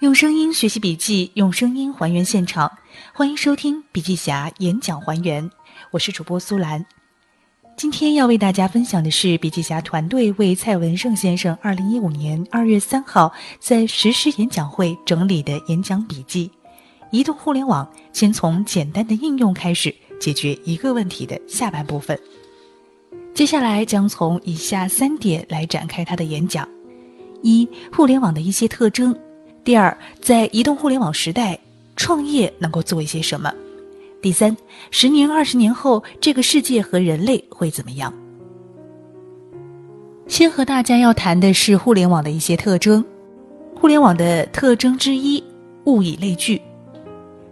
用声音学习笔记，用声音还原现场。欢迎收听笔记侠演讲还原，我是主播苏兰。今天要为大家分享的是笔记侠团队为蔡文胜先生二零一五年二月三号在实施演讲会整理的演讲笔记。移动互联网先从简单的应用开始解决一个问题的下半部分。接下来将从以下三点来展开他的演讲：一、互联网的一些特征。第二，在移动互联网时代，创业能够做一些什么？第三，十年、二十年后，这个世界和人类会怎么样？先和大家要谈的是互联网的一些特征。互联网的特征之一，物以类聚，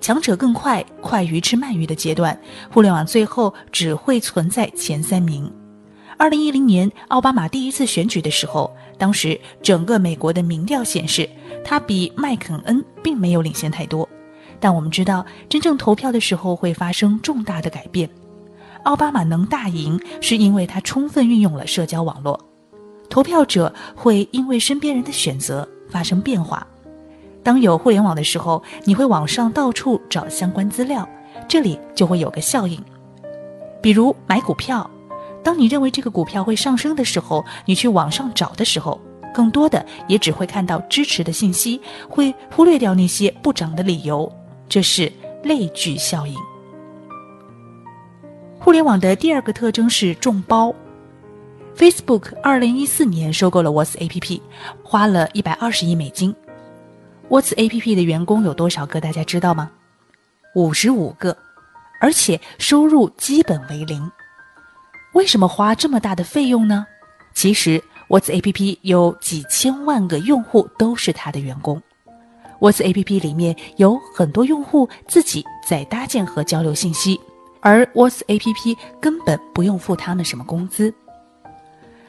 强者更快，快鱼吃慢鱼的阶段，互联网最后只会存在前三名。二零一零年奥巴马第一次选举的时候，当时整个美国的民调显示。他比麦肯恩并没有领先太多，但我们知道，真正投票的时候会发生重大的改变。奥巴马能大赢，是因为他充分运用了社交网络。投票者会因为身边人的选择发生变化。当有互联网的时候，你会网上到处找相关资料，这里就会有个效应。比如买股票，当你认为这个股票会上升的时候，你去网上找的时候。更多的也只会看到支持的信息，会忽略掉那些不涨的理由，这是类聚效应。互联网的第二个特征是众包。Facebook 二零一四年收购了 WhatsApp，花了一百二十亿美金。WhatsApp 的员工有多少个？大家知道吗？五十五个，而且收入基本为零。为什么花这么大的费用呢？其实。WhatsApp 有几千万个用户都是他的员工，WhatsApp 里面有很多用户自己在搭建和交流信息，而 WhatsApp 根本不用付他们什么工资。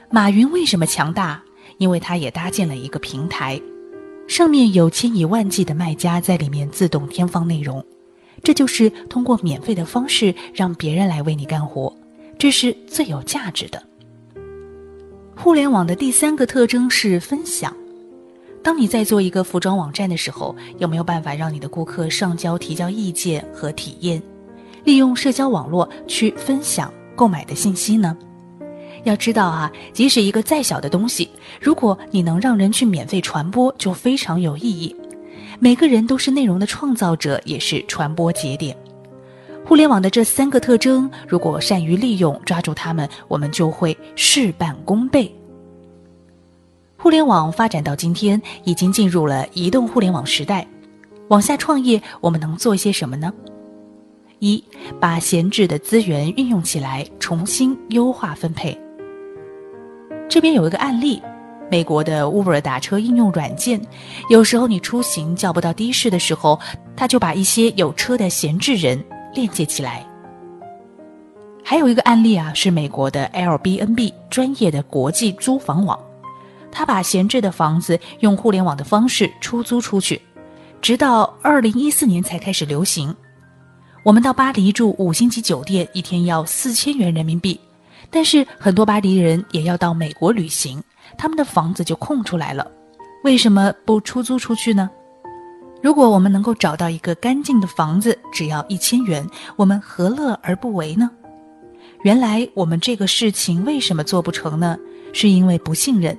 马云为什么强大？因为他也搭建了一个平台，上面有千以万计的卖家在里面自动添放内容，这就是通过免费的方式让别人来为你干活，这是最有价值的。互联网的第三个特征是分享。当你在做一个服装网站的时候，有没有办法让你的顾客上交提交意见和体验，利用社交网络去分享购买的信息呢？要知道啊，即使一个再小的东西，如果你能让人去免费传播，就非常有意义。每个人都是内容的创造者，也是传播节点。互联网的这三个特征，如果善于利用、抓住它们，我们就会事半功倍。互联网发展到今天，已经进入了移动互联网时代。往下创业，我们能做一些什么呢？一，把闲置的资源运用起来，重新优化分配。这边有一个案例：美国的 Uber 打车应用软件，有时候你出行叫不到的士的时候，他就把一些有车的闲置人。链接起来。还有一个案例啊，是美国的 Airbnb 专业的国际租房网，他把闲置的房子用互联网的方式出租出去，直到二零一四年才开始流行。我们到巴黎住五星级酒店，一天要四千元人民币，但是很多巴黎人也要到美国旅行，他们的房子就空出来了，为什么不出租出去呢？如果我们能够找到一个干净的房子，只要一千元，我们何乐而不为呢？原来我们这个事情为什么做不成呢？是因为不信任。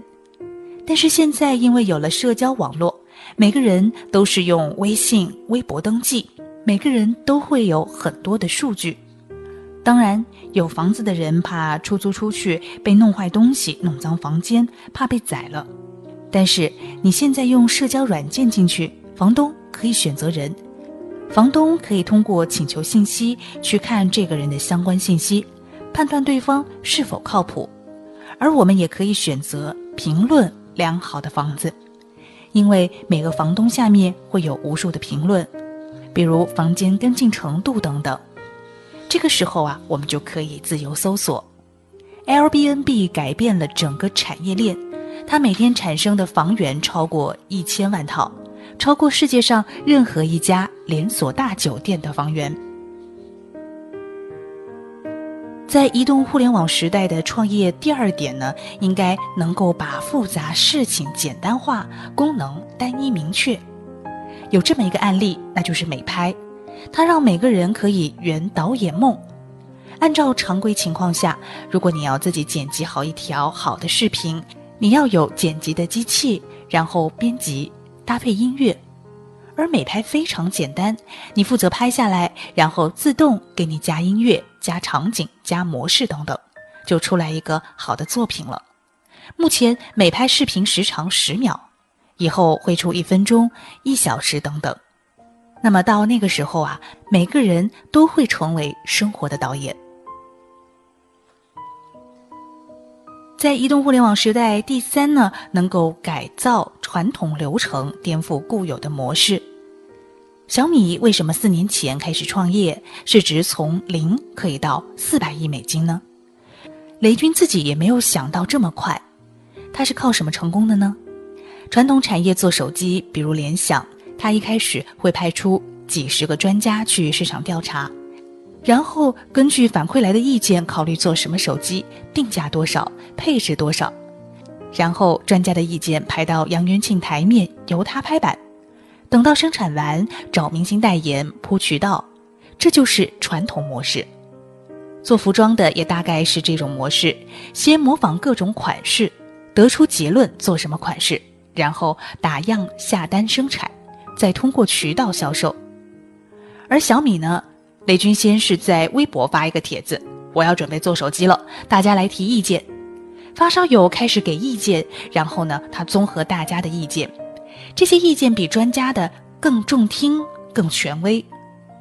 但是现在因为有了社交网络，每个人都是用微信、微博登记，每个人都会有很多的数据。当然，有房子的人怕出租出去被弄坏东西、弄脏房间，怕被宰了。但是你现在用社交软件进去。房东可以选择人，房东可以通过请求信息去看这个人的相关信息，判断对方是否靠谱。而我们也可以选择评论良好的房子，因为每个房东下面会有无数的评论，比如房间干净程度等等。这个时候啊，我们就可以自由搜索。Airbnb 改变了整个产业链，它每天产生的房源超过一千万套。超过世界上任何一家连锁大酒店的房源。在移动互联网时代的创业，第二点呢，应该能够把复杂事情简单化，功能单一明确。有这么一个案例，那就是美拍，它让每个人可以圆导演梦。按照常规情况下，如果你要自己剪辑好一条好的视频，你要有剪辑的机器，然后编辑搭配音乐。而美拍非常简单，你负责拍下来，然后自动给你加音乐、加场景、加模式等等，就出来一个好的作品了。目前美拍视频时长十秒，以后会出一分钟、一小时等等。那么到那个时候啊，每个人都会成为生活的导演。在移动互联网时代，第三呢，能够改造传统流程，颠覆固有的模式。小米为什么四年前开始创业，市值从零可以到四百亿美金呢？雷军自己也没有想到这么快，他是靠什么成功的呢？传统产业做手机，比如联想，他一开始会派出几十个专家去市场调查。然后根据反馈来的意见考虑做什么手机，定价多少，配置多少，然后专家的意见排到杨元庆台面，由他拍板。等到生产完，找明星代言，铺渠道，这就是传统模式。做服装的也大概是这种模式：先模仿各种款式，得出结论做什么款式，然后打样下单生产，再通过渠道销售。而小米呢？雷军先是在微博发一个帖子，我要准备做手机了，大家来提意见。发烧友开始给意见，然后呢，他综合大家的意见，这些意见比专家的更中听、更权威，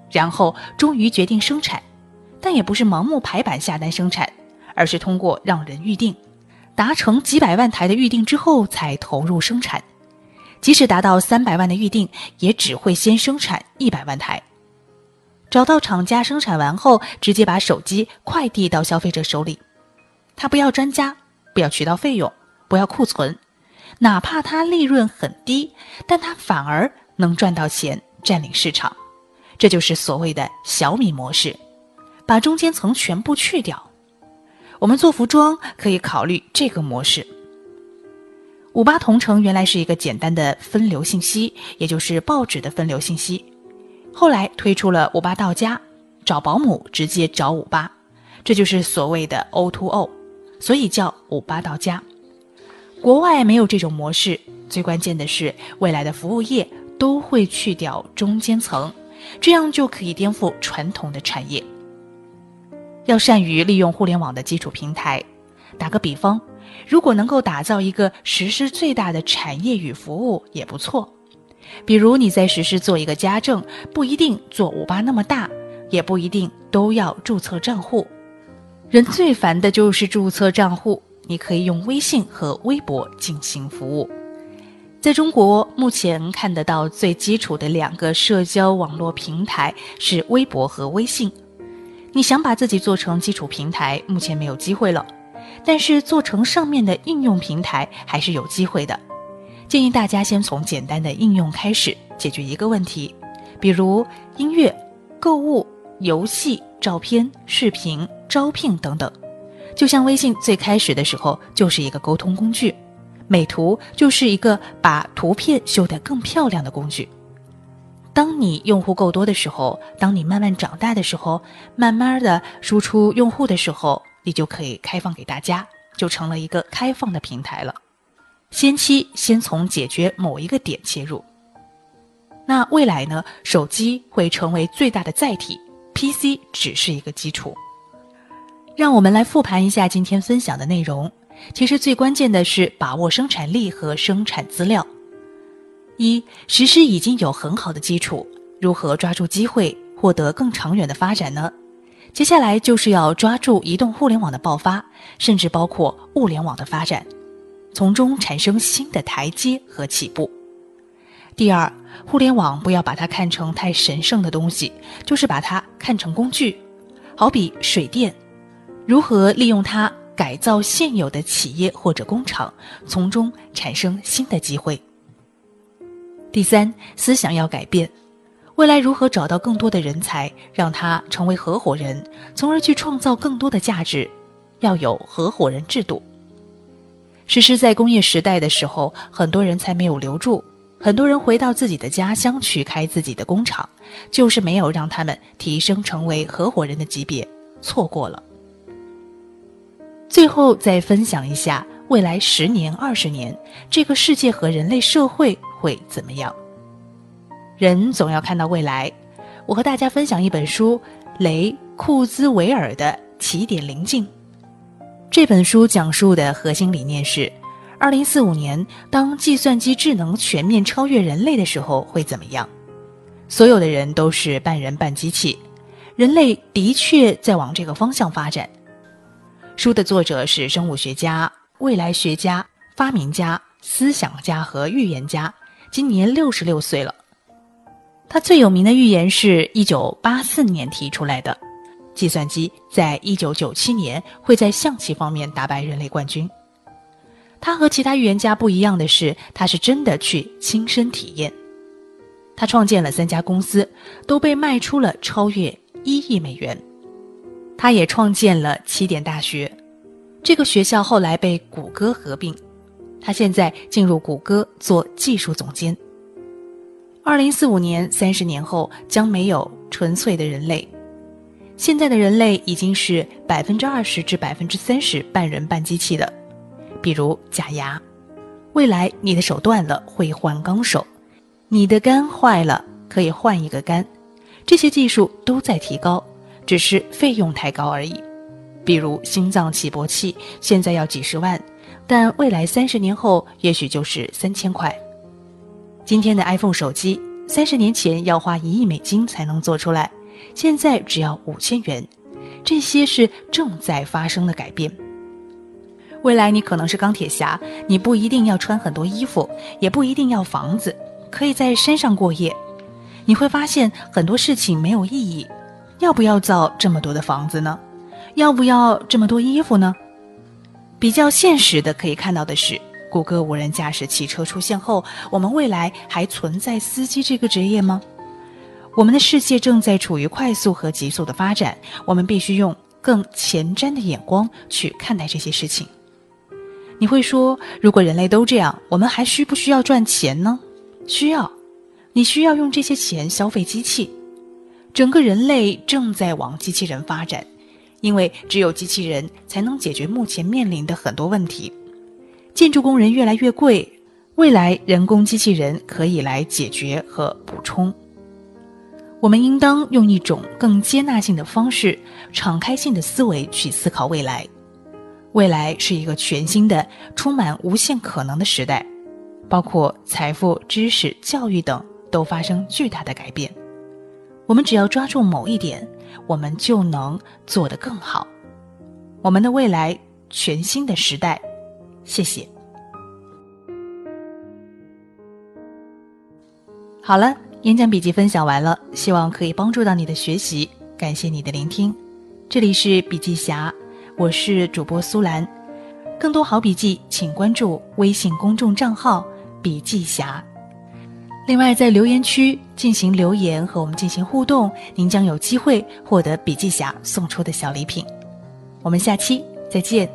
然后终于决定生产，但也不是盲目排版下单生产，而是通过让人预定，达成几百万台的预定之后才投入生产，即使达到三百万的预定，也只会先生产一百万台。找到厂家生产完后，直接把手机快递到消费者手里。他不要专家，不要渠道费用，不要库存，哪怕他利润很低，但他反而能赚到钱，占领市场。这就是所谓的小米模式，把中间层全部去掉。我们做服装可以考虑这个模式。五八同城原来是一个简单的分流信息，也就是报纸的分流信息。后来推出了五八到家，找保姆直接找五八，这就是所谓的 O to O，所以叫五八到家。国外没有这种模式，最关键的是未来的服务业都会去掉中间层，这样就可以颠覆传统的产业。要善于利用互联网的基础平台。打个比方，如果能够打造一个实施最大的产业与服务，也不错。比如你在实施做一个家政，不一定做五八那么大，也不一定都要注册账户。人最烦的就是注册账户，你可以用微信和微博进行服务。在中国，目前看得到最基础的两个社交网络平台是微博和微信。你想把自己做成基础平台，目前没有机会了，但是做成上面的应用平台还是有机会的。建议大家先从简单的应用开始解决一个问题，比如音乐、购物、游戏、照片、视频、招聘等等。就像微信最开始的时候就是一个沟通工具，美图就是一个把图片修得更漂亮的工具。当你用户够多的时候，当你慢慢长大的时候，慢慢的输出用户的时候，你就可以开放给大家，就成了一个开放的平台了。先期先从解决某一个点切入，那未来呢？手机会成为最大的载体，PC 只是一个基础。让我们来复盘一下今天分享的内容。其实最关键的是把握生产力和生产资料。一实施已经有很好的基础，如何抓住机会，获得更长远的发展呢？接下来就是要抓住移动互联网的爆发，甚至包括物联网的发展。从中产生新的台阶和起步。第二，互联网不要把它看成太神圣的东西，就是把它看成工具，好比水电，如何利用它改造现有的企业或者工厂，从中产生新的机会。第三，思想要改变，未来如何找到更多的人才，让他成为合伙人，从而去创造更多的价值，要有合伙人制度。实施在工业时代的时候，很多人才没有留住，很多人回到自己的家乡去开自己的工厂，就是没有让他们提升成为合伙人的级别，错过了。最后再分享一下，未来十年、二十年，这个世界和人类社会会怎么样？人总要看到未来。我和大家分享一本书，雷库兹韦尔的《起点临近》。这本书讲述的核心理念是：二零四五年，当计算机智能全面超越人类的时候会怎么样？所有的人都是半人半机器，人类的确在往这个方向发展。书的作者是生物学家、未来学家、发明家、思想家和预言家，今年六十六岁了。他最有名的预言是一九八四年提出来的，计算机在一九九七年会在象棋方面打败人类冠军。他和其他预言家不一样的是，他是真的去亲身体验。他创建了三家公司，都被卖出了超越一亿美元。他也创建了起点大学，这个学校后来被谷歌合并，他现在进入谷歌做技术总监。二零四五年，三十年后将没有纯粹的人类。现在的人类已经是百分之二十至百分之三十半人半机器的，比如假牙。未来你的手断了会换钢手，你的肝坏了可以换一个肝，这些技术都在提高，只是费用太高而已。比如心脏起搏器现在要几十万，但未来三十年后也许就是三千块。今天的 iPhone 手机，三十年前要花一亿美金才能做出来，现在只要五千元。这些是正在发生的改变。未来你可能是钢铁侠，你不一定要穿很多衣服，也不一定要房子，可以在山上过夜。你会发现很多事情没有意义。要不要造这么多的房子呢？要不要这么多衣服呢？比较现实的可以看到的是。谷歌无人驾驶汽车出现后，我们未来还存在司机这个职业吗？我们的世界正在处于快速和急速的发展，我们必须用更前瞻的眼光去看待这些事情。你会说，如果人类都这样，我们还需不需要赚钱呢？需要，你需要用这些钱消费机器。整个人类正在往机器人发展，因为只有机器人才能解决目前面临的很多问题。建筑工人越来越贵，未来人工机器人可以来解决和补充。我们应当用一种更接纳性的方式、敞开性的思维去思考未来。未来是一个全新的、充满无限可能的时代，包括财富、知识、教育等都发生巨大的改变。我们只要抓住某一点，我们就能做得更好。我们的未来，全新的时代。谢谢。好了，演讲笔记分享完了，希望可以帮助到你的学习。感谢你的聆听，这里是笔记侠，我是主播苏兰。更多好笔记，请关注微信公众账号“笔记侠”。另外，在留言区进行留言和我们进行互动，您将有机会获得笔记侠送出的小礼品。我们下期再见。